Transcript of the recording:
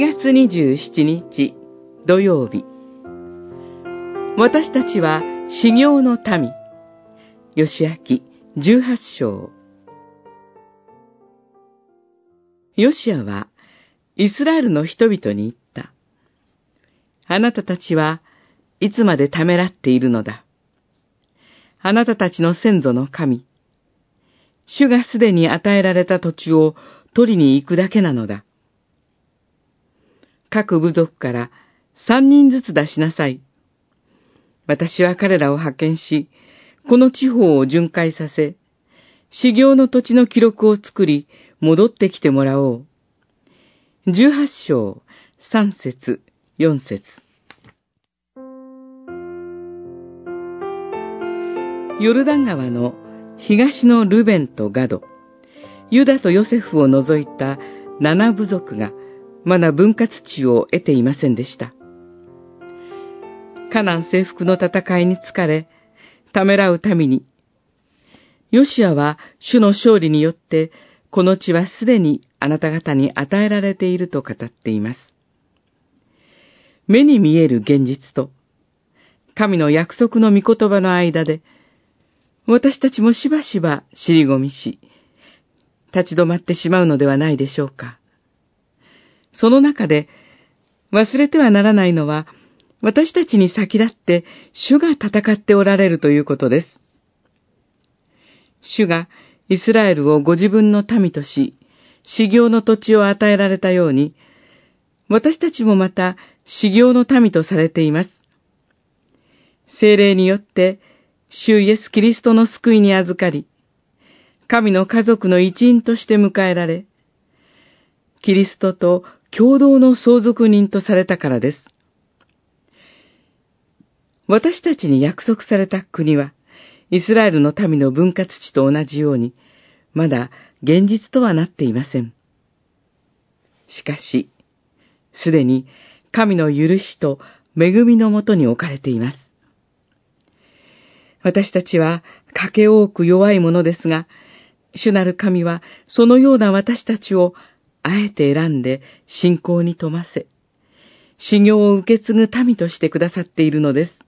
月27日土曜日私たちは修行の民吉明18章ヨシアはイスラエルの人々に言った。あなたたちはいつまでためらっているのだ。あなたたちの先祖の神。主がすでに与えられた土地を取りに行くだけなのだ。各部族から三人ずつ出しなさい。私は彼らを派遣し、この地方を巡回させ、修行の土地の記録を作り、戻ってきてもらおう。十八章、三節、四節。ヨルダン川の東のルベンとガド、ユダとヨセフを除いた七部族が、まだ分割地を得ていませんでした。カナン征服の戦いに疲れ、ためらうために、ヨシアは主の勝利によって、この地はすでにあなた方に与えられていると語っています。目に見える現実と、神の約束の御言葉の間で、私たちもしばしば尻込みし、立ち止まってしまうのではないでしょうか。その中で、忘れてはならないのは、私たちに先立って主が戦っておられるということです。主がイスラエルをご自分の民とし、修行の土地を与えられたように、私たちもまた修行の民とされています。精霊によって、主イエス・キリストの救いに預かり、神の家族の一員として迎えられ、キリストと共同の相続人とされたからです。私たちに約束された国は、イスラエルの民の分割地と同じように、まだ現実とはなっていません。しかし、すでに神の許しと恵みのもとに置かれています。私たちは、かけ多く弱いものですが、主なる神は、そのような私たちを、あえて選んで信仰に富ませ、修行を受け継ぐ民としてくださっているのです。